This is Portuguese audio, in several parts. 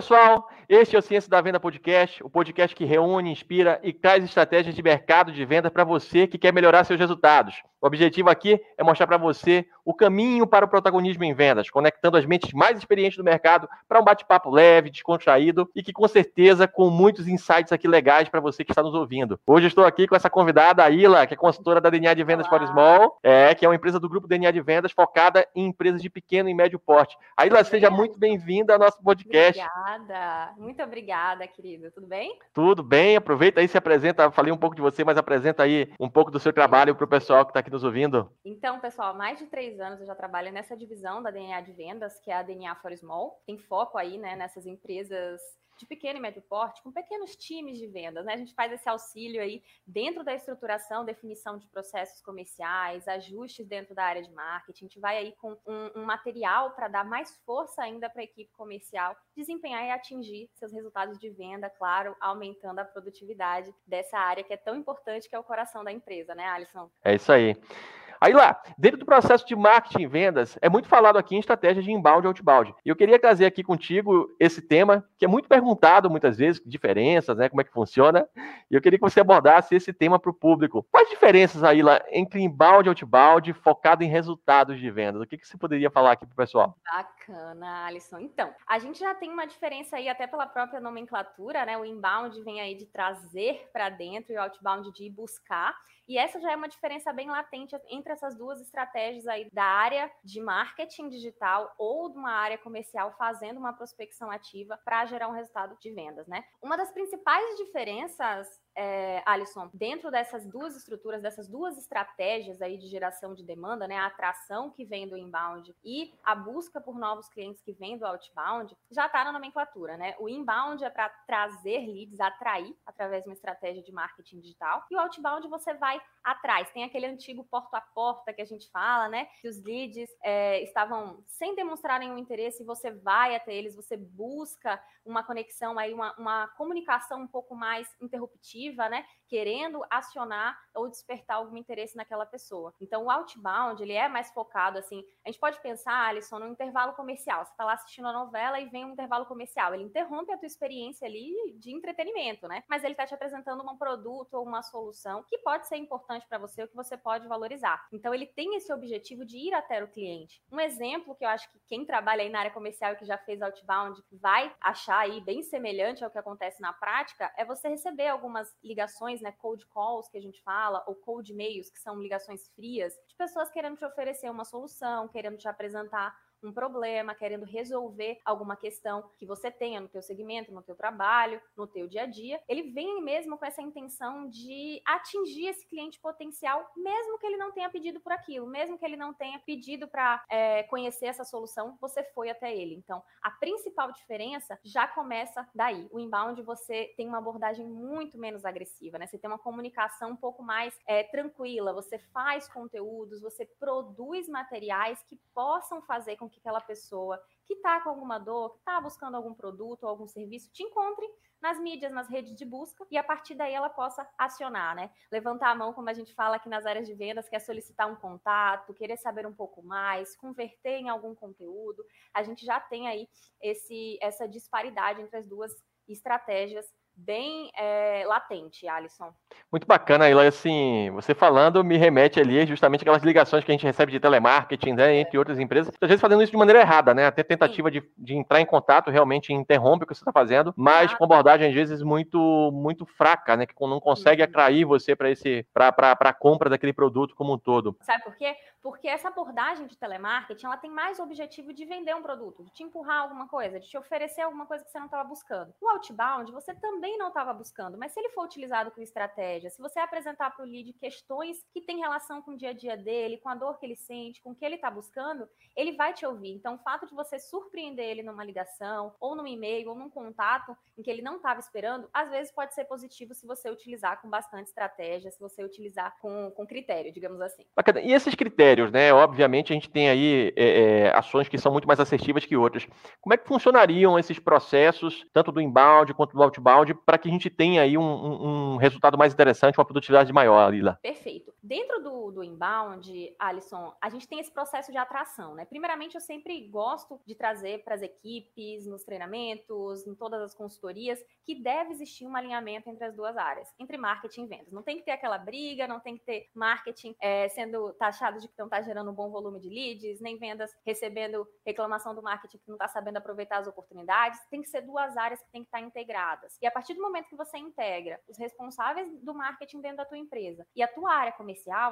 pessoal, este é o Ciência da Venda Podcast, o podcast que reúne, inspira e traz estratégias de mercado de venda para você que quer melhorar seus resultados. O objetivo aqui é mostrar para você o caminho para o protagonismo em vendas, conectando as mentes mais experientes do mercado para um bate-papo leve, descontraído e que com certeza com muitos insights aqui legais para você que está nos ouvindo. Hoje estou aqui com essa convidada, a Ila, que é consultora da DNA de Vendas Olá. for Small, é, que é uma empresa do grupo DNA de Vendas focada em empresas de pequeno e médio porte. A Ila, seja muito bem-vinda ao nosso podcast. Obrigada, muito obrigada, querida. Tudo bem? Tudo bem, aproveita aí, se apresenta, falei um pouco de você, mas apresenta aí um pouco do seu trabalho para o pessoal que está aqui nos ouvindo? Então, pessoal, mais de três anos eu já trabalho nessa divisão da DNA de vendas, que é a DNA for Small. Tem foco aí, né, nessas empresas de pequeno e médio porte, com pequenos times de vendas, né? A gente faz esse auxílio aí dentro da estruturação, definição de processos comerciais, ajustes dentro da área de marketing. A gente vai aí com um, um material para dar mais força ainda para a equipe comercial desempenhar e atingir seus resultados de venda, claro, aumentando a produtividade dessa área que é tão importante, que é o coração da empresa, né, Alisson? É isso aí. Aí lá, dentro do processo de marketing e vendas, é muito falado aqui em estratégia de inbound e outbound. E eu queria trazer aqui contigo esse tema, que é muito perguntado muitas vezes, diferenças, né, como é que funciona. E eu queria que você abordasse esse tema para o público. Quais diferenças aí lá entre inbound e outbound focado em resultados de vendas? O que, que você poderia falar aqui para o pessoal? Bacana, Alisson. Então, a gente já tem uma diferença aí até pela própria nomenclatura, né? O inbound vem aí de trazer para dentro e o outbound de buscar. E essa já é uma diferença bem latente entre essas duas estratégias aí da área de marketing digital ou de uma área comercial fazendo uma prospecção ativa para gerar um resultado de vendas, né? Uma das principais diferenças é, Alisson, dentro dessas duas estruturas, dessas duas estratégias aí de geração de demanda, né, a atração que vem do inbound e a busca por novos clientes que vem do outbound, já está na nomenclatura, né? O inbound é para trazer leads, atrair através de uma estratégia de marketing digital, e o outbound você vai atrás. Tem aquele antigo porta a porta que a gente fala, né? Que os leads é, estavam sem demonstrar nenhum interesse, você vai até eles, você busca uma conexão aí, uma, uma comunicação um pouco mais interruptiva, né? Querendo acionar ou despertar algum interesse naquela pessoa. Então, o outbound, ele é mais focado, assim, a gente pode pensar, Alisson, no intervalo comercial. Você está lá assistindo a novela e vem um intervalo comercial. Ele interrompe a tua experiência ali de entretenimento, né? Mas ele está te apresentando um produto ou uma solução que pode ser importante para você ou que você pode valorizar. Então, ele tem esse objetivo de ir até o cliente. Um exemplo que eu acho que quem trabalha aí na área comercial e que já fez outbound vai achar aí bem semelhante ao que acontece na prática é você receber algumas ligações, né, cold calls que a gente fala, ou cold mails, que são ligações frias, de pessoas querendo te oferecer uma solução, querendo te apresentar um problema, querendo resolver alguma questão que você tenha no teu segmento, no teu trabalho, no teu dia a dia, ele vem mesmo com essa intenção de atingir esse cliente potencial, mesmo que ele não tenha pedido por aquilo, mesmo que ele não tenha pedido para é, conhecer essa solução, você foi até ele. Então, a principal diferença já começa daí. O inbound você tem uma abordagem muito menos agressiva, né? Você tem uma comunicação um pouco mais é, tranquila, você faz conteúdos, você produz materiais que possam fazer com que aquela pessoa que está com alguma dor, que está buscando algum produto ou algum serviço, te encontre nas mídias, nas redes de busca, e a partir daí ela possa acionar, né? Levantar a mão, como a gente fala aqui nas áreas de vendas, que é solicitar um contato, querer saber um pouco mais, converter em algum conteúdo. A gente já tem aí esse, essa disparidade entre as duas estratégias bem é, latente, Alisson. Muito bacana, Ila. Assim, você falando me remete ali justamente aquelas ligações que a gente recebe de telemarketing, né, entre outras empresas, às vezes fazendo isso de maneira errada, né? Até tentativa de, de, entrar em contato realmente interrompe o que você está fazendo, mas ah, com abordagem às vezes muito muito fraca, né? Que não consegue uhum. atrair você para esse para a compra daquele produto como um todo. Sabe por quê? Porque essa abordagem de telemarketing, ela tem mais o objetivo de vender um produto, de te empurrar alguma coisa, de te oferecer alguma coisa que você não estava buscando. O outbound, você também não estava buscando, mas se ele for utilizado com estratégia, se você apresentar para o lead questões que têm relação com o dia a dia dele, com a dor que ele sente, com o que ele está buscando, ele vai te ouvir. Então, o fato de você surpreender ele numa ligação, ou num e-mail, ou num contato em que ele não estava esperando, às vezes pode ser positivo se você utilizar com bastante estratégia, se você utilizar com, com critério, digamos assim. E esses critérios? critérios, né? Obviamente a gente tem aí é, é, ações que são muito mais assertivas que outras. Como é que funcionariam esses processos, tanto do inbound quanto do outbound, para que a gente tenha aí um, um, um, resultado mais interessante, uma produtividade maior, Lila? Perfeito. Dentro do, do inbound, Alisson, a gente tem esse processo de atração, né? Primeiramente, eu sempre gosto de trazer para as equipes, nos treinamentos, em todas as consultorias, que deve existir um alinhamento entre as duas áreas, entre marketing e vendas. Não tem que ter aquela briga, não tem que ter marketing é, sendo taxado de que não está gerando um bom volume de leads, nem vendas recebendo reclamação do marketing que não está sabendo aproveitar as oportunidades. Tem que ser duas áreas que tem que estar tá integradas. E a partir do momento que você integra os responsáveis do marketing dentro da tua empresa e a tua área comercial,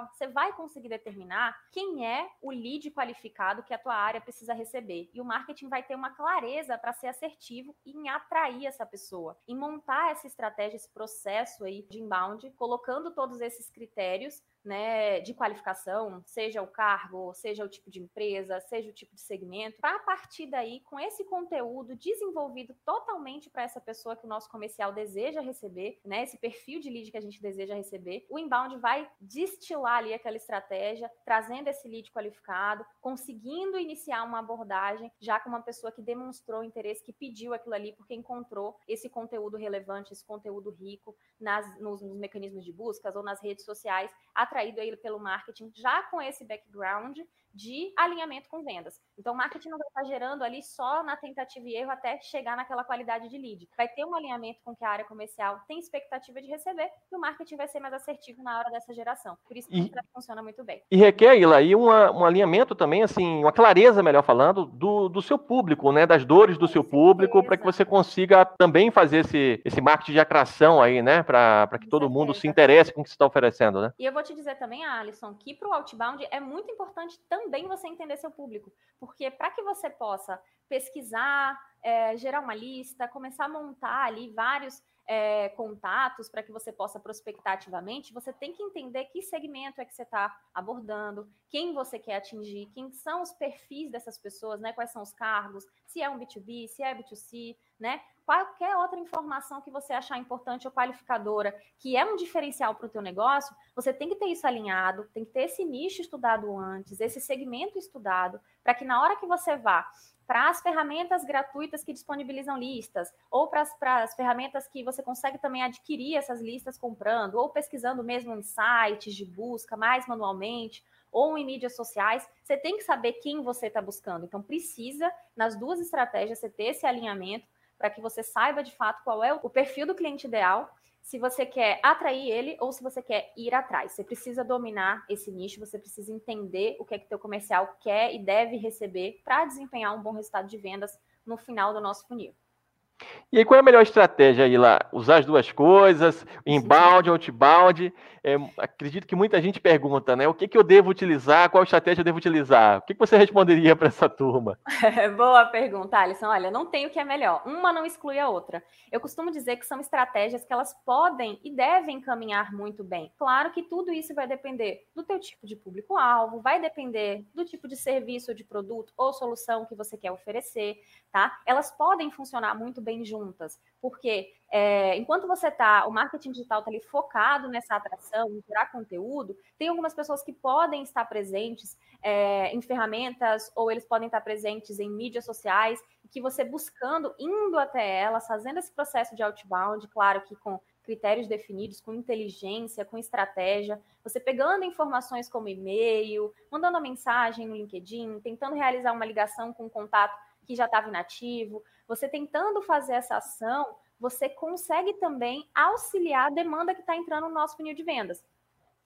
você vai conseguir determinar quem é o lead qualificado que a tua área precisa receber. E o marketing vai ter uma clareza para ser assertivo em atrair essa pessoa, em montar essa estratégia, esse processo aí de inbound, colocando todos esses critérios né, de qualificação, seja o cargo, seja o tipo de empresa, seja o tipo de segmento, para a partir daí, com esse conteúdo desenvolvido totalmente para essa pessoa que o nosso comercial deseja receber, né, esse perfil de lead que a gente deseja receber, o inbound vai destilar ali aquela estratégia, trazendo esse lead qualificado, conseguindo iniciar uma abordagem já com uma pessoa que demonstrou interesse, que pediu aquilo ali porque encontrou esse conteúdo relevante, esse conteúdo rico nas, nos, nos mecanismos de buscas ou nas redes sociais, atraído aí pelo marketing já com esse background de alinhamento com vendas. Então, o marketing não vai estar gerando ali só na tentativa e erro até chegar naquela qualidade de lead. Vai ter um alinhamento com que a área comercial tem expectativa de receber e o marketing vai ser mais assertivo na hora dessa geração. Por isso que e, funciona muito bem. E requer, Ila, aí uma, um alinhamento também, assim, uma clareza, melhor falando, do, do seu público, né? Das dores do com seu certeza. público, para que você consiga também fazer esse, esse marketing de atração aí, né? Para que com todo certeza. mundo se interesse com o que você está oferecendo, né? E eu vou te dizer também, Alisson, que para o outbound é muito importante também também você entender seu público. Porque para que você possa pesquisar, é, gerar uma lista, começar a montar ali vários é, contatos para que você possa prospectar ativamente, você tem que entender que segmento é que você está abordando, quem você quer atingir, quem são os perfis dessas pessoas, né? Quais são os cargos, se é um B2B, se é B2C, né? Qualquer outra informação que você achar importante ou qualificadora, que é um diferencial para o teu negócio, você tem que ter isso alinhado, tem que ter esse nicho estudado antes, esse segmento estudado, para que na hora que você vá para as ferramentas gratuitas que disponibilizam listas, ou para as ferramentas que você consegue também adquirir essas listas comprando, ou pesquisando mesmo em sites de busca mais manualmente, ou em mídias sociais, você tem que saber quem você está buscando. Então, precisa, nas duas estratégias, você ter esse alinhamento para que você saiba de fato qual é o perfil do cliente ideal se você quer atrair ele ou se você quer ir atrás. Você precisa dominar esse nicho, você precisa entender o que é que teu comercial quer e deve receber para desempenhar um bom resultado de vendas no final do nosso funil. E aí, qual é a melhor estratégia aí lá? Usar as duas coisas, inbound, outbound? É, acredito que muita gente pergunta, né? O que, que eu devo utilizar? Qual estratégia eu devo utilizar? O que, que você responderia para essa turma? Boa pergunta, Alisson. Olha, não tem o que é melhor. Uma não exclui a outra. Eu costumo dizer que são estratégias que elas podem e devem caminhar muito bem. Claro que tudo isso vai depender do teu tipo de público-alvo, vai depender do tipo de serviço, de produto ou solução que você quer oferecer, tá? Elas podem funcionar muito bem juntas, porque é, enquanto você está, o marketing digital está ali focado nessa atração, em gerar conteúdo, tem algumas pessoas que podem estar presentes é, em ferramentas ou eles podem estar presentes em mídias sociais, que você buscando, indo até elas, fazendo esse processo de outbound, claro que com critérios definidos, com inteligência, com estratégia, você pegando informações como e-mail, mandando uma mensagem no LinkedIn, tentando realizar uma ligação com um contato que já estava inativo, você tentando fazer essa ação, você consegue também auxiliar a demanda que está entrando no nosso funil de vendas.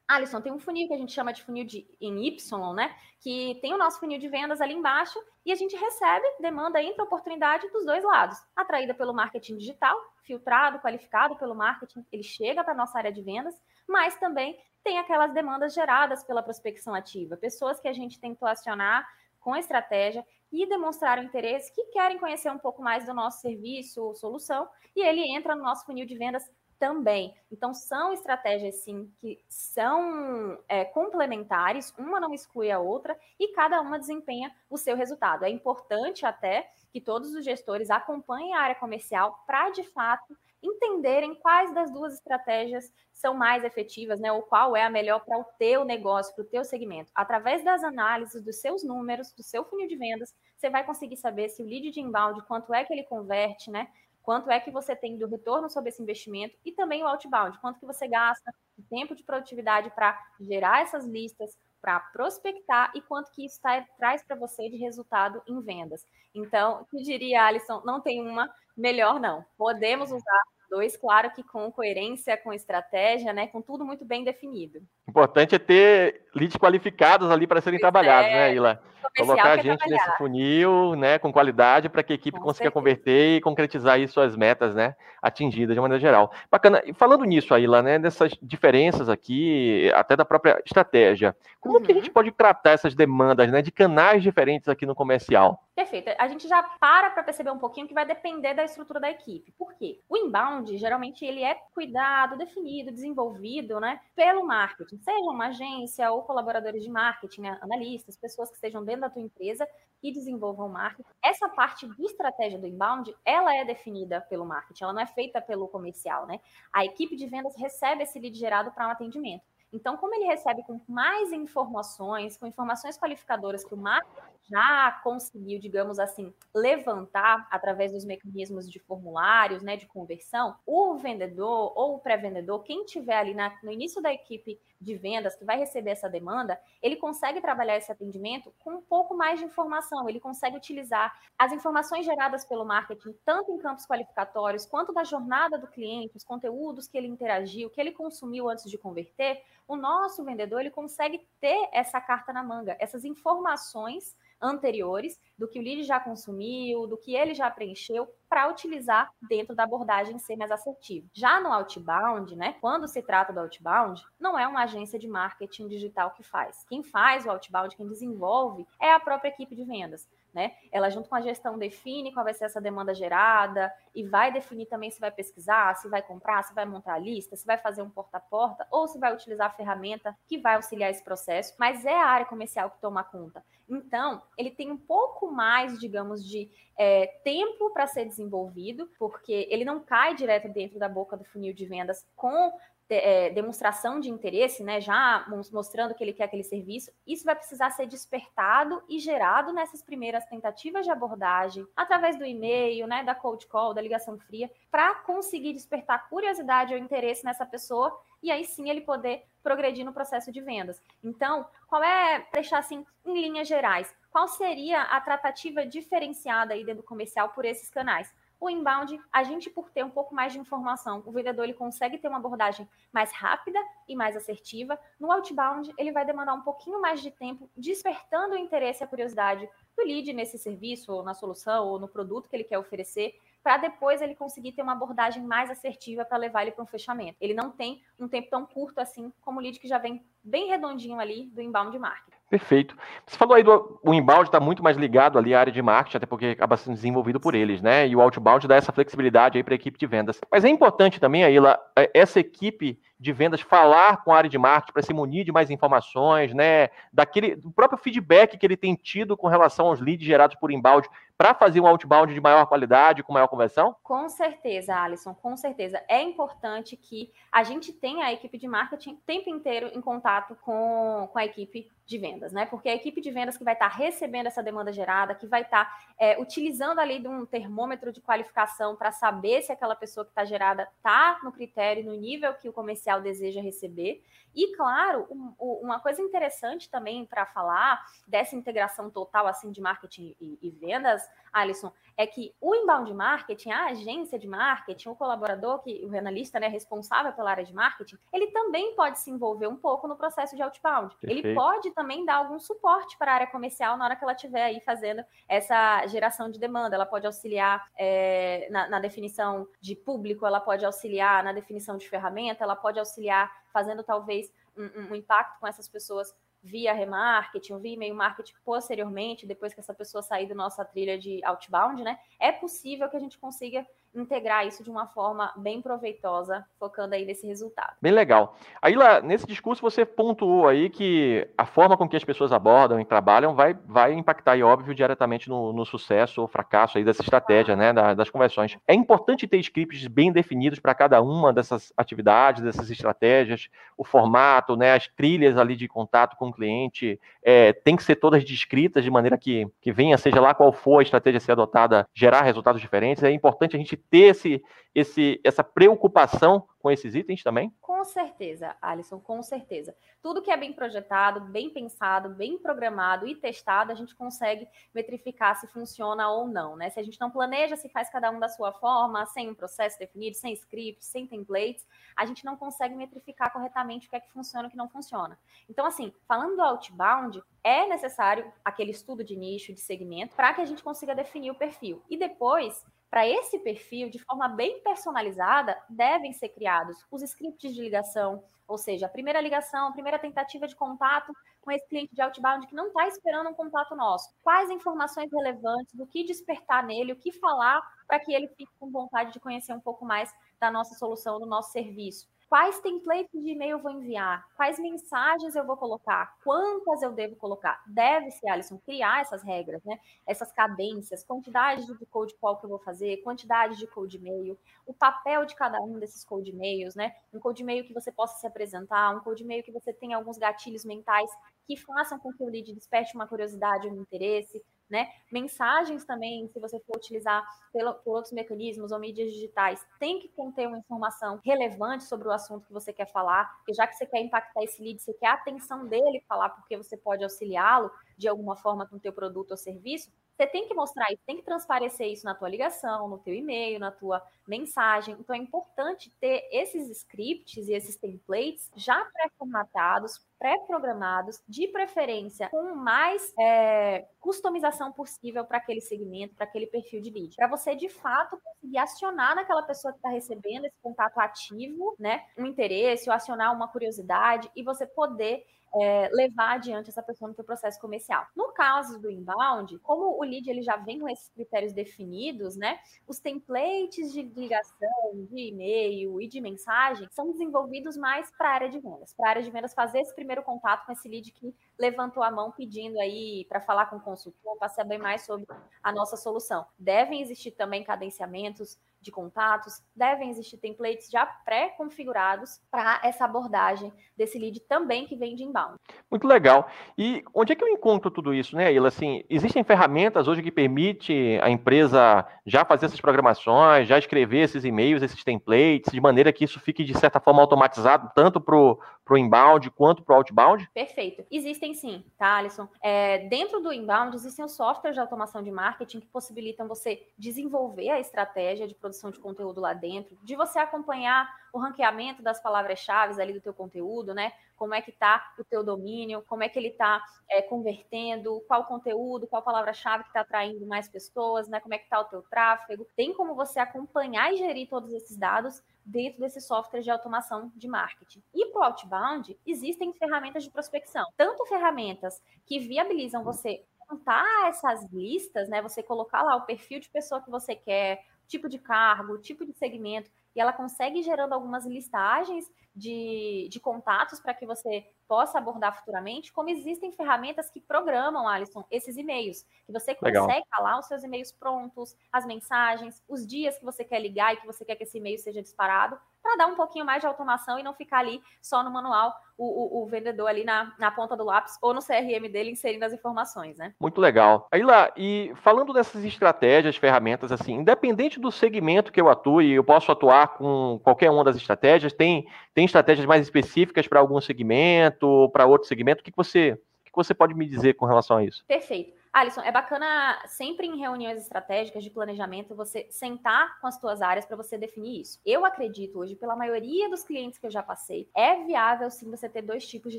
Alisson, tem um funil que a gente chama de funil de, em Y, né? Que tem o nosso funil de vendas ali embaixo e a gente recebe demanda entre oportunidade dos dois lados. Atraída pelo marketing digital, filtrado, qualificado pelo marketing, ele chega para a nossa área de vendas, mas também tem aquelas demandas geradas pela prospecção ativa, pessoas que a gente tentou acionar com estratégia e demonstraram interesse que querem conhecer um pouco mais do nosso serviço ou solução, e ele entra no nosso funil de vendas também. Então, são estratégias, sim, que são é, complementares, uma não exclui a outra, e cada uma desempenha o seu resultado. É importante até que todos os gestores acompanhem a área comercial para, de fato, entenderem quais das duas estratégias são mais efetivas, né? Ou qual é a melhor para o teu negócio, para o teu segmento. Através das análises dos seus números, do seu funil de vendas, você vai conseguir saber se o lead de inbound, quanto é que ele converte, né? quanto é que você tem do retorno sobre esse investimento e também o outbound, quanto que você gasta de tempo de produtividade para gerar essas listas, para prospectar e quanto que isso tá, traz para você de resultado em vendas. Então, eu diria, Alisson, não tem uma melhor não. Podemos usar dois, claro que com coerência, com estratégia, né, com tudo muito bem definido. Importante é ter leads qualificados ali para serem pois trabalhados, né, é, né, Ila? Colocar a gente trabalhar. nesse funil, né, com qualidade, para que a equipe com consiga certeza. converter e concretizar aí suas metas, né, atingidas de maneira geral. Bacana. E falando nisso, Aila, né, dessas diferenças aqui, até da própria estratégia, como uhum. que a gente uhum. pode tratar essas demandas, né, de canais diferentes aqui no comercial? Perfeito. A gente já para para perceber um pouquinho que vai depender da estrutura da equipe. Por quê? O inbound, geralmente, ele é cuidado, definido, desenvolvido, né, pelo marketing, seja uma agência ou colaboradores de marketing, né, analistas, pessoas que estejam dentro da tua empresa e desenvolvam marketing. Essa parte de estratégia do inbound, ela é definida pelo marketing, ela não é feita pelo comercial, né? A equipe de vendas recebe esse lead gerado para um atendimento. Então, como ele recebe com mais informações, com informações qualificadoras que o marketing já conseguiu, digamos assim, levantar através dos mecanismos de formulários, né, de conversão, o vendedor ou o pré-vendedor, quem tiver ali na, no início da equipe de vendas que vai receber essa demanda, ele consegue trabalhar esse atendimento com um pouco mais de informação, ele consegue utilizar as informações geradas pelo marketing, tanto em campos qualificatórios, quanto da jornada do cliente, os conteúdos que ele interagiu, que ele consumiu antes de converter, o nosso vendedor ele consegue ter essa carta na manga, essas informações anteriores, do que o lead já consumiu, do que ele já preencheu, para utilizar dentro da abordagem ser mais assertiva. Já no outbound, né, quando se trata do outbound, não é uma agência de marketing digital que faz. Quem faz o outbound, quem desenvolve, é a própria equipe de vendas né? Ela junto com a gestão define qual vai ser essa demanda gerada e vai definir também se vai pesquisar, se vai comprar, se vai montar a lista, se vai fazer um porta a porta ou se vai utilizar a ferramenta que vai auxiliar esse processo, mas é a área comercial que toma conta. Então, ele tem um pouco mais, digamos, de é, tempo para ser desenvolvido, porque ele não cai direto dentro da boca do funil de vendas com é, demonstração de interesse, né, já mostrando que ele quer aquele serviço, isso vai precisar ser despertado e gerado nessas primeiras tentativas de abordagem, através do e-mail, né, da cold call, da ligação fria, para conseguir despertar curiosidade ou interesse nessa pessoa e aí sim ele poder progredir no processo de vendas. Então, qual é, deixar assim, em linhas gerais, qual seria a tratativa diferenciada aí dentro do comercial por esses canais? O inbound, a gente por ter um pouco mais de informação, o vendedor ele consegue ter uma abordagem mais rápida e mais assertiva. No outbound, ele vai demandar um pouquinho mais de tempo, despertando o interesse e a curiosidade do lead nesse serviço, ou na solução, ou no produto que ele quer oferecer, para depois ele conseguir ter uma abordagem mais assertiva para levar ele para um fechamento. Ele não tem um tempo tão curto assim como o lead que já vem bem redondinho ali do inbound marketing. Perfeito. Você falou aí do o inbound está muito mais ligado ali à área de marketing, até porque acaba sendo desenvolvido por eles, né? E o outbound dá essa flexibilidade aí para a equipe de vendas. Mas é importante também, Aila, é, essa equipe de vendas falar com a área de marketing para se munir de mais informações, né? Daquele do próprio feedback que ele tem tido com relação aos leads gerados por inbound para fazer um outbound de maior qualidade, com maior conversão? Com certeza, Alisson, com certeza. É importante que a gente tenha a equipe de marketing o tempo inteiro em contato com, com a equipe de vendas, né? Porque a equipe de vendas que vai estar tá recebendo essa demanda gerada, que vai estar tá, é, utilizando ali de um termômetro de qualificação para saber se aquela pessoa que está gerada está no critério, no nível que o comercial deseja receber. E, claro, um, uma coisa interessante também para falar dessa integração total assim de marketing e, e vendas, Alisson, é que o inbound marketing, a agência de marketing, o colaborador, que o analista né, responsável pela área de marketing, ele também pode se envolver um pouco no processo de outbound. Perfeito. Ele pode também dar algum suporte para a área comercial na hora que ela estiver aí fazendo essa geração de demanda. Ela pode auxiliar é, na, na definição de público, ela pode auxiliar na definição de ferramenta, ela pode auxiliar fazendo talvez um, um impacto com essas pessoas via remarketing, via e-mail marketing posteriormente, depois que essa pessoa sair da nossa trilha de outbound, né? É possível que a gente consiga integrar isso de uma forma bem proveitosa, focando aí nesse resultado. Bem legal. Aí lá, nesse discurso você pontuou aí que a forma com que as pessoas abordam e trabalham vai, vai impactar, e óbvio, diretamente no, no sucesso ou fracasso aí dessa estratégia, né, da, das conversões. É importante ter scripts bem definidos para cada uma dessas atividades, dessas estratégias, o formato, né, as trilhas ali de contato com cliente é, tem que ser todas descritas de maneira que, que venha, seja lá qual for a estratégia a ser adotada, gerar resultados diferentes. É importante a gente ter esse, esse, essa preocupação com esses itens também? Com certeza, Alisson, com certeza. Tudo que é bem projetado, bem pensado, bem programado e testado, a gente consegue metrificar se funciona ou não, né? Se a gente não planeja, se faz cada um da sua forma, sem um processo definido, sem script, sem templates, a gente não consegue metrificar corretamente o que é que funciona e o que não funciona. Então, assim, falando do outbound, é necessário aquele estudo de nicho, de segmento, para que a gente consiga definir o perfil. E depois, para esse perfil, de forma bem personalizada, devem ser criados os scripts de ligação, ou seja, a primeira ligação, a primeira tentativa de contato com esse cliente de outbound que não está esperando um contato nosso. Quais informações relevantes, o que despertar nele, o que falar para que ele fique com vontade de conhecer um pouco mais da nossa solução, do nosso serviço quais templates de e-mail eu vou enviar, quais mensagens eu vou colocar, quantas eu devo colocar. Deve-se, Alisson, criar essas regras, né? Essas cadências, quantidade de code call que eu vou fazer, quantidade de code e-mail, o papel de cada um desses code e-mails, né? Um code e-mail que você possa se apresentar, um code e-mail que você tenha alguns gatilhos mentais que façam com que o lead desperte uma curiosidade um interesse né? Mensagens também, se você for utilizar pelo, por outros mecanismos ou mídias digitais, tem que conter uma informação relevante sobre o assunto que você quer falar, porque já que você quer impactar esse lead, você quer a atenção dele falar porque você pode auxiliá-lo de alguma forma com o teu produto ou serviço, você tem que mostrar isso, tem que transparecer isso na tua ligação, no teu e-mail, na tua mensagem. Então é importante ter esses scripts e esses templates já pré-formatados, pré-programados, de preferência com mais é, customização possível para aquele segmento, para aquele perfil de lead, para você de fato conseguir acionar naquela pessoa que está recebendo esse contato ativo, né, um interesse, ou acionar uma curiosidade e você poder é, levar adiante essa pessoa no seu processo comercial. No caso do inbound, como o lead ele já vem com esses critérios definidos, né? Os templates de ligação, de e-mail e de mensagem são desenvolvidos mais para a área de vendas. Para a área de vendas fazer esse primeiro contato com esse lead que levantou a mão pedindo aí para falar com o consultor, para saber mais sobre a nossa solução. Devem existir também cadenciamentos de contatos, devem existir templates já pré-configurados para essa abordagem desse lead também que vem de inbound. Muito legal. E onde é que eu encontro tudo isso, né, Ila? Assim, existem ferramentas hoje que permite a empresa já fazer essas programações, já escrever esses e-mails, esses templates, de maneira que isso fique, de certa forma, automatizado, tanto para o inbound quanto para o outbound? Perfeito. Existem sim, tá, Alisson? É, dentro do inbound, existem os softwares de automação de marketing que possibilitam você desenvolver a estratégia de produção produção de conteúdo lá dentro, de você acompanhar o ranqueamento das palavras-chave ali do teu conteúdo, né? Como é que tá o teu domínio, como é que ele está é, convertendo, qual conteúdo, qual palavra-chave que está atraindo mais pessoas, né? Como é que está o teu tráfego. Tem como você acompanhar e gerir todos esses dados dentro desse software de automação de marketing. E para o outbound, existem ferramentas de prospecção. Tanto ferramentas que viabilizam você montar essas listas, né? Você colocar lá o perfil de pessoa que você quer, tipo de cargo, tipo de segmento, e ela consegue gerando algumas listagens de, de contatos para que você possa abordar futuramente, como existem ferramentas que programam, Alisson, esses e-mails, que você Legal. consegue falar os seus e-mails prontos, as mensagens, os dias que você quer ligar e que você quer que esse e-mail seja disparado, para dar um pouquinho mais de automação e não ficar ali só no manual, o, o, o, vendedor ali na, na ponta do lápis ou no CRM dele inserindo as informações, né? Muito legal. Aí lá, e falando dessas estratégias, ferramentas, assim, independente do segmento que eu atue, eu posso atuar com qualquer uma das estratégias, tem, tem estratégias mais específicas para algum segmento, para outro segmento, o que, que você o que você pode me dizer com relação a isso? Perfeito. Alisson, é bacana sempre em reuniões estratégicas de planejamento você sentar com as tuas áreas para você definir isso. Eu acredito hoje, pela maioria dos clientes que eu já passei, é viável sim você ter dois tipos de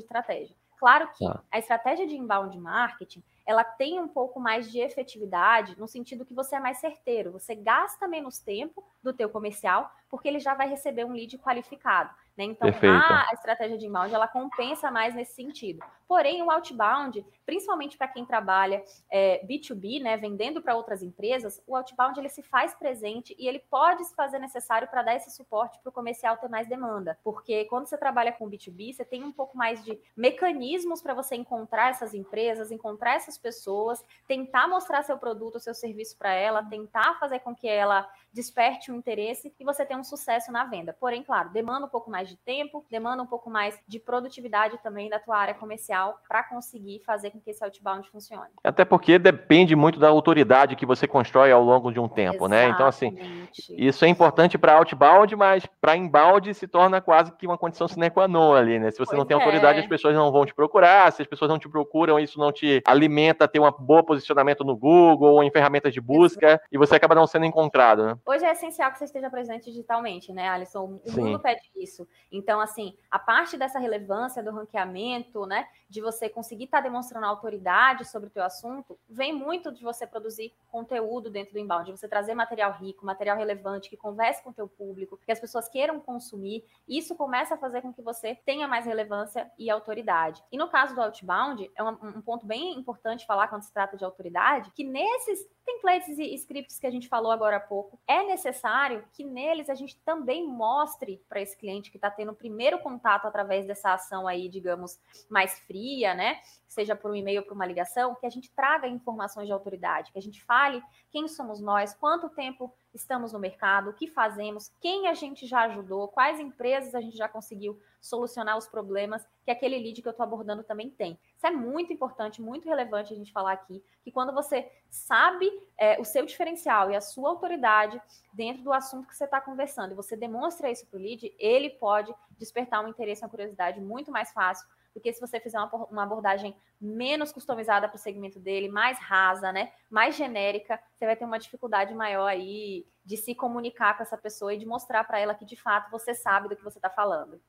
estratégia. Claro que ah. a estratégia de inbound marketing, ela tem um pouco mais de efetividade no sentido que você é mais certeiro, você gasta menos tempo do teu comercial porque ele já vai receber um lead qualificado. Né? Então, Perfeito. a estratégia de inbound ela compensa mais nesse sentido. Porém, o outbound, principalmente para quem trabalha é, B2B, né, vendendo para outras empresas, o outbound ele se faz presente e ele pode se fazer necessário para dar esse suporte para o comercial ter mais demanda. Porque quando você trabalha com B2B, você tem um pouco mais de mecanismos para você encontrar essas empresas, encontrar essas pessoas, tentar mostrar seu produto, seu serviço para ela, tentar fazer com que ela desperte um interesse e você tenha um sucesso na venda. Porém, claro, demanda um pouco mais mais de tempo, demanda um pouco mais de produtividade também da tua área comercial para conseguir fazer com que esse outbound funcione. Até porque depende muito da autoridade que você constrói ao longo de um tempo, Exatamente. né? Então, assim, isso é importante para outbound, mas para inbound se torna quase que uma condição sine qua non ali, né? Se você pois não tem autoridade, é. as pessoas não vão te procurar, se as pessoas não te procuram, isso não te alimenta a ter um bom posicionamento no Google ou em ferramentas de busca, e você acaba não sendo encontrado, né? Hoje é essencial que você esteja presente digitalmente, né, Alisson? O Sim. mundo pede isso. Então, assim, a parte dessa relevância do ranqueamento, né, de você conseguir estar tá demonstrando autoridade sobre o teu assunto, vem muito de você produzir conteúdo dentro do inbound, de você trazer material rico, material relevante, que converse com o teu público, que as pessoas queiram consumir. Isso começa a fazer com que você tenha mais relevância e autoridade. E no caso do outbound, é um, um ponto bem importante falar quando se trata de autoridade, que nesses templates e scripts que a gente falou agora há pouco, é necessário que neles a gente também mostre para esse cliente que está tendo o primeiro contato através dessa ação aí, digamos, mais fria, né? Seja por um e-mail ou por uma ligação, que a gente traga informações de autoridade, que a gente fale quem somos nós, quanto tempo estamos no mercado, o que fazemos, quem a gente já ajudou, quais empresas a gente já conseguiu solucionar os problemas que aquele lead que eu estou abordando também tem. Isso é muito importante, muito relevante a gente falar aqui, que quando você sabe é, o seu diferencial e a sua autoridade dentro do assunto que você está conversando e você demonstra isso para o lead, ele pode despertar um interesse uma curiosidade muito mais fácil do que se você fizer uma, uma abordagem menos customizada para o segmento dele, mais rasa, né? Mais genérica, você vai ter uma dificuldade maior aí de se comunicar com essa pessoa e de mostrar para ela que de fato você sabe do que você está falando.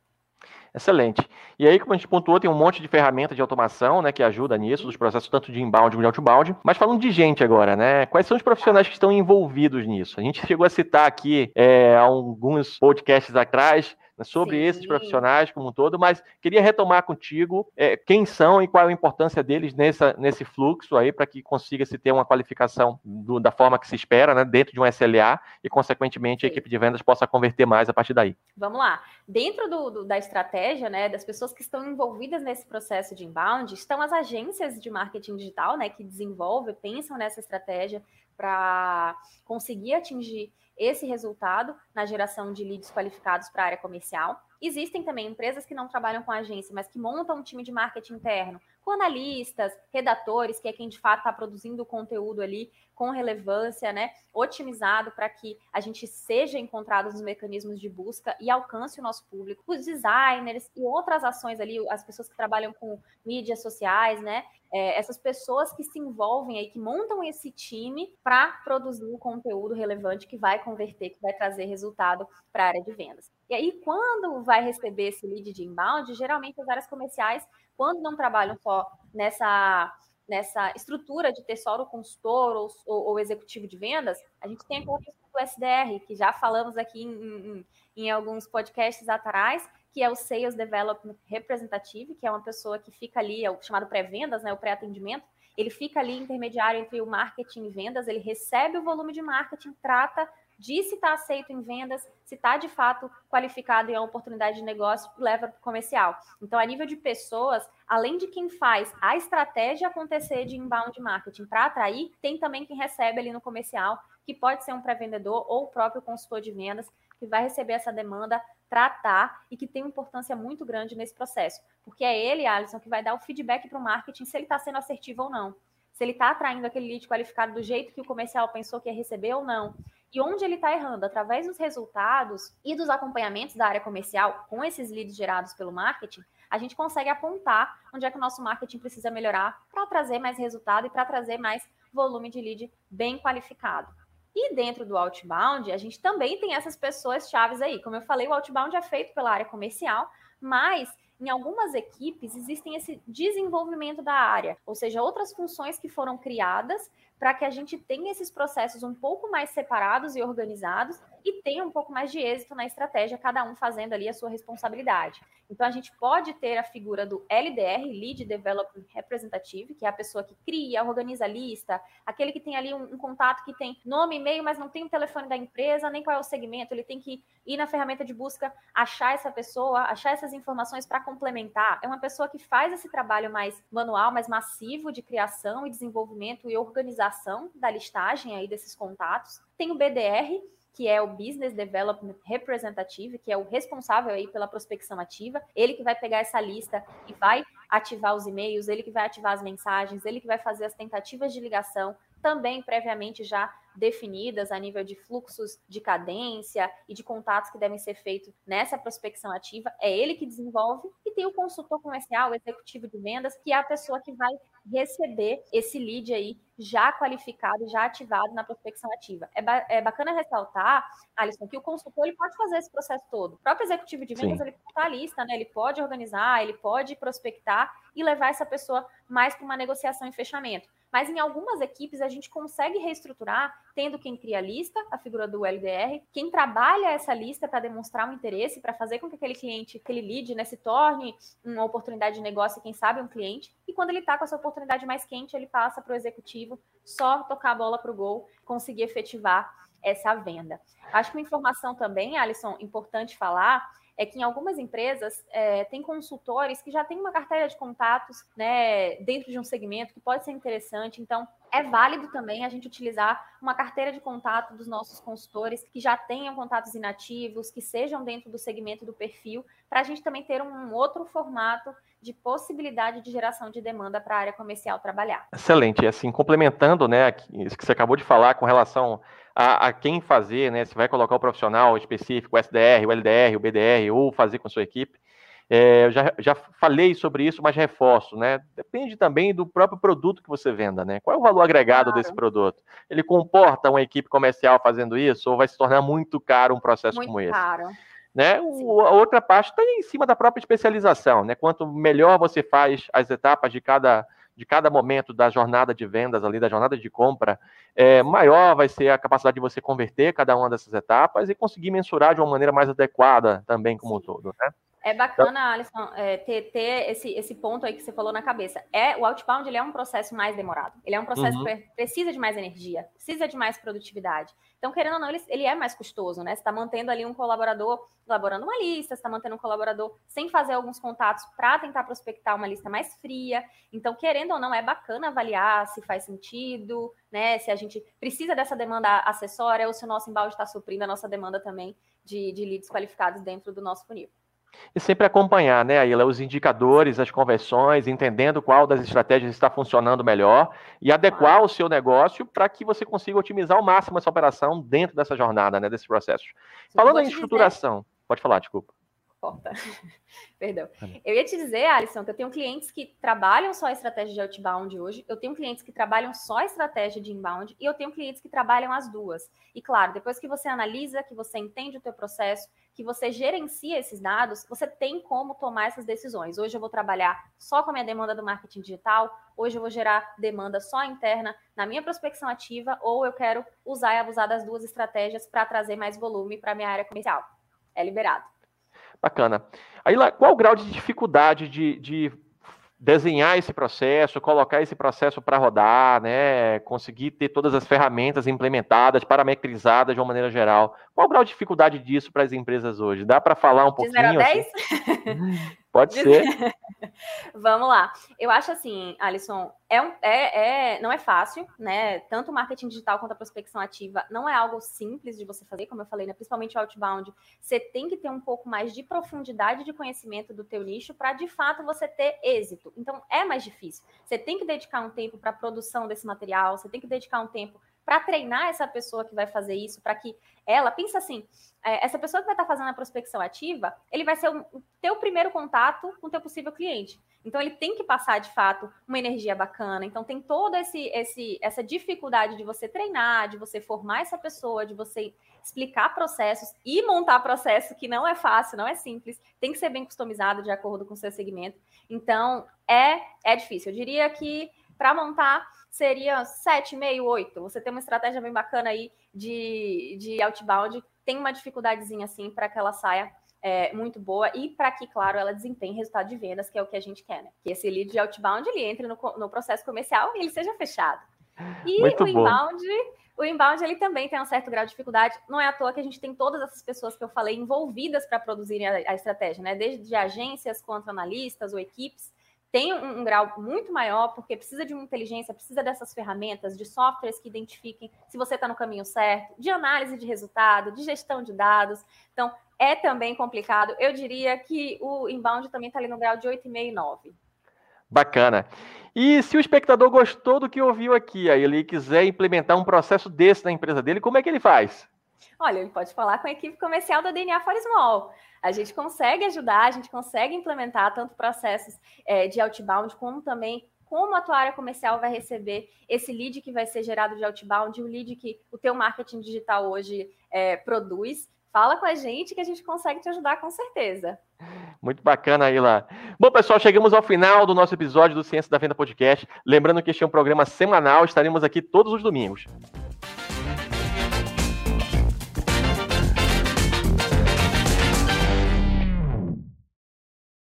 Excelente. E aí, como a gente pontuou, tem um monte de ferramentas de automação, né, que ajuda nisso, dos processos tanto de inbound como de outbound. Mas falando de gente agora, né, quais são os profissionais que estão envolvidos nisso? A gente chegou a citar aqui é, alguns podcasts atrás sobre Sim. esses profissionais como um todo, mas queria retomar contigo é, quem são e qual a importância deles nessa, nesse fluxo aí para que consiga se ter uma qualificação do, da forma que se espera, né, dentro de um SLA e, consequentemente, a equipe de vendas possa converter mais a partir daí. Vamos lá. Dentro do, do, da estratégia, né, das pessoas que estão envolvidas nesse processo de inbound, estão as agências de marketing digital, né, que desenvolvem, pensam nessa estratégia para conseguir atingir esse resultado na geração de leads qualificados para a área comercial. Existem também empresas que não trabalham com agência, mas que montam um time de marketing interno, com analistas, redatores, que é quem de fato está produzindo o conteúdo ali com relevância, né? Otimizado para que a gente seja encontrado nos mecanismos de busca e alcance o nosso público. Os designers e outras ações ali, as pessoas que trabalham com mídias sociais, né? É, essas pessoas que se envolvem aí, que montam esse time para produzir o conteúdo relevante que vai converter, que vai trazer resultado para a área de vendas. E aí, quando vai receber esse lead de inbound, geralmente as áreas comerciais, quando não trabalham só nessa nessa estrutura de ter só o consultor ou, ou, ou, executivo de vendas, a gente tem aquela questão do SDR, que já falamos aqui em, em, em, alguns podcasts atrás, que é o Sales Development Representative, que é uma pessoa que fica ali, é o chamado pré-vendas, né, o pré-atendimento, ele fica ali intermediário entre o marketing e vendas, ele recebe o volume de marketing, trata de se está aceito em vendas, se está de fato qualificado em uma oportunidade de negócio, leva para o comercial. Então, a nível de pessoas, além de quem faz a estratégia acontecer de inbound marketing para atrair, tem também quem recebe ali no comercial, que pode ser um pré-vendedor ou o próprio consultor de vendas, que vai receber essa demanda, tratar e que tem importância muito grande nesse processo. Porque é ele, Alisson, que vai dar o feedback para o marketing se ele está sendo assertivo ou não. Se ele está atraindo aquele lead qualificado do jeito que o comercial pensou que ia receber ou não e onde ele está errando. Através dos resultados e dos acompanhamentos da área comercial com esses leads gerados pelo marketing, a gente consegue apontar onde é que o nosso marketing precisa melhorar para trazer mais resultado e para trazer mais volume de lead bem qualificado. E dentro do outbound, a gente também tem essas pessoas chaves aí. Como eu falei, o outbound é feito pela área comercial, mas em algumas equipes existem esse desenvolvimento da área, ou seja, outras funções que foram criadas para que a gente tenha esses processos um pouco mais separados e organizados e tenha um pouco mais de êxito na estratégia, cada um fazendo ali a sua responsabilidade. Então, a gente pode ter a figura do LDR, Lead Development Representative, que é a pessoa que cria, organiza a lista, aquele que tem ali um, um contato que tem nome, e-mail, mas não tem o telefone da empresa, nem qual é o segmento, ele tem que ir na ferramenta de busca, achar essa pessoa, achar essas informações para complementar. É uma pessoa que faz esse trabalho mais manual, mais massivo de criação e desenvolvimento e organização da listagem aí desses contatos. Tem o BDR, que é o Business Development Representative, que é o responsável aí pela prospecção ativa, ele que vai pegar essa lista e vai ativar os e-mails, ele que vai ativar as mensagens, ele que vai fazer as tentativas de ligação, também previamente já definidas a nível de fluxos de cadência e de contatos que devem ser feitos nessa prospecção ativa. É ele que desenvolve e tem o consultor comercial, o executivo de vendas, que é a pessoa que vai receber esse lead aí já qualificado, já ativado na prospecção ativa. É, ba é bacana ressaltar, Alisson, que o consultor ele pode fazer esse processo todo. O próprio executivo de vendas, Sim. ele está a lista, né? Ele pode organizar, ele pode prospectar e levar essa pessoa mais para uma negociação e fechamento. Mas em algumas equipes a gente consegue reestruturar tendo quem cria a lista, a figura do LDR, quem trabalha essa lista para demonstrar um interesse, para fazer com que aquele cliente, aquele lead, né, se torne uma oportunidade de negócio, quem sabe um cliente, e quando ele está com essa oportunidade mais quente, ele passa para o executivo só tocar a bola para o gol, conseguir efetivar essa venda. Acho que uma informação também, Alisson, importante falar, é que em algumas empresas é, tem consultores que já têm uma carteira de contatos né, dentro de um segmento que pode ser interessante. Então, é válido também a gente utilizar uma carteira de contato dos nossos consultores que já tenham contatos inativos, que sejam dentro do segmento do perfil, para a gente também ter um outro formato de possibilidade de geração de demanda para a área comercial trabalhar. Excelente. Assim, complementando né, isso que você acabou de falar com relação a, a, quem fazer, né? Se vai colocar o profissional específico, o SDR, o LDR, o BDR, ou fazer com a sua equipe. É, eu já, já falei sobre isso, mas reforço, né? Depende também do próprio produto que você venda, né? Qual é o valor agregado claro. desse produto? Ele comporta uma equipe comercial fazendo isso, ou vai se tornar muito caro um processo muito como esse? Caro. Né? O, a outra parte está em cima da própria especialização, né? Quanto melhor você faz as etapas de cada de cada momento da jornada de vendas ali, da jornada de compra, é, maior vai ser a capacidade de você converter cada uma dessas etapas e conseguir mensurar de uma maneira mais adequada também como um todo, né? É bacana, Alisson, é, ter, ter esse, esse ponto aí que você falou na cabeça. É O outbound ele é um processo mais demorado. Ele é um processo uhum. que precisa de mais energia, precisa de mais produtividade. Então, querendo ou não, ele, ele é mais custoso, né? Você está mantendo ali um colaborador elaborando uma lista, você está mantendo um colaborador sem fazer alguns contatos para tentar prospectar uma lista mais fria. Então, querendo ou não, é bacana avaliar se faz sentido, né? Se a gente precisa dessa demanda acessória ou se o nosso embalde está suprindo a nossa demanda também de, de leads qualificados dentro do nosso funil. E sempre acompanhar, né, Aila, os indicadores, as conversões, entendendo qual das estratégias está funcionando melhor e adequar o seu negócio para que você consiga otimizar ao máximo essa operação dentro dessa jornada, né, desse processo. Falando em estruturação, dizer... pode falar, desculpa. Porta. Perdão. Eu ia te dizer, Alisson, que eu tenho clientes que trabalham só a estratégia de outbound hoje, eu tenho clientes que trabalham só a estratégia de inbound e eu tenho clientes que trabalham as duas. E claro, depois que você analisa, que você entende o teu processo, que você gerencia esses dados, você tem como tomar essas decisões. Hoje eu vou trabalhar só com a minha demanda do marketing digital, hoje eu vou gerar demanda só interna na minha prospecção ativa, ou eu quero usar e abusar das duas estratégias para trazer mais volume para a minha área comercial. É liberado. Bacana. Aí, qual o grau de dificuldade de, de desenhar esse processo, colocar esse processo para rodar, né, conseguir ter todas as ferramentas implementadas, parametrizadas de uma maneira geral. Qual o grau de dificuldade disso para as empresas hoje? Dá para falar um pouquinho? De 0 a 10? Assim? Pode ser. Vamos lá. Eu acho assim, Alisson, é, um, é, é, não é fácil, né? Tanto o marketing digital quanto a prospecção ativa não é algo simples de você fazer, como eu falei, né? principalmente o outbound. Você tem que ter um pouco mais de profundidade de conhecimento do teu nicho para de fato você ter êxito. Então é mais difícil. Você tem que dedicar um tempo para a produção desse material, você tem que dedicar um tempo para treinar essa pessoa que vai fazer isso, para que ela, pensa assim, é, essa pessoa que vai estar tá fazendo a prospecção ativa, ele vai ser o, teu primeiro contato com o teu possível cliente. Então ele tem que passar de fato uma energia bacana. Então tem toda esse, esse, essa dificuldade de você treinar, de você formar essa pessoa, de você explicar processos e montar processo que não é fácil, não é simples, tem que ser bem customizado de acordo com o seu segmento. Então é é difícil. Eu diria que para montar seria 7,5, 8. Você tem uma estratégia bem bacana aí de, de outbound, tem uma dificuldadezinha assim para que ela saia é, muito boa e para que, claro, ela desempenhe resultado de vendas, que é o que a gente quer, né? Que esse lead de outbound ele entre no, no processo comercial e ele seja fechado. E muito o inbound, bom. o inbound ele também tem um certo grau de dificuldade. Não é à toa que a gente tem todas essas pessoas que eu falei envolvidas para produzirem a, a estratégia, né? Desde agências quanto analistas ou equipes tem um, um, grau muito maior, porque precisa de uma inteligência, precisa dessas ferramentas, de softwares que identifiquem se você está no caminho certo, de análise de resultado, de gestão de dados. Então, é também complicado. Eu diria que o inbound também está ali no grau de 8,5 e 9. Bacana. E se o espectador gostou do que ouviu aqui, aí ele quiser implementar um processo desse na empresa dele, como é que ele faz? Olha, ele pode falar com a equipe comercial da DNA for Small. A gente consegue ajudar, a gente consegue implementar tanto processos é, de outbound como também como a tua área comercial vai receber esse lead que vai ser gerado de outbound, o lead que o teu marketing digital hoje é, produz. Fala com a gente que a gente consegue te ajudar com certeza. Muito bacana, Ila. Bom, pessoal, chegamos ao final do nosso episódio do Ciência da Venda Podcast. Lembrando que este é um programa semanal, estaremos aqui todos os domingos.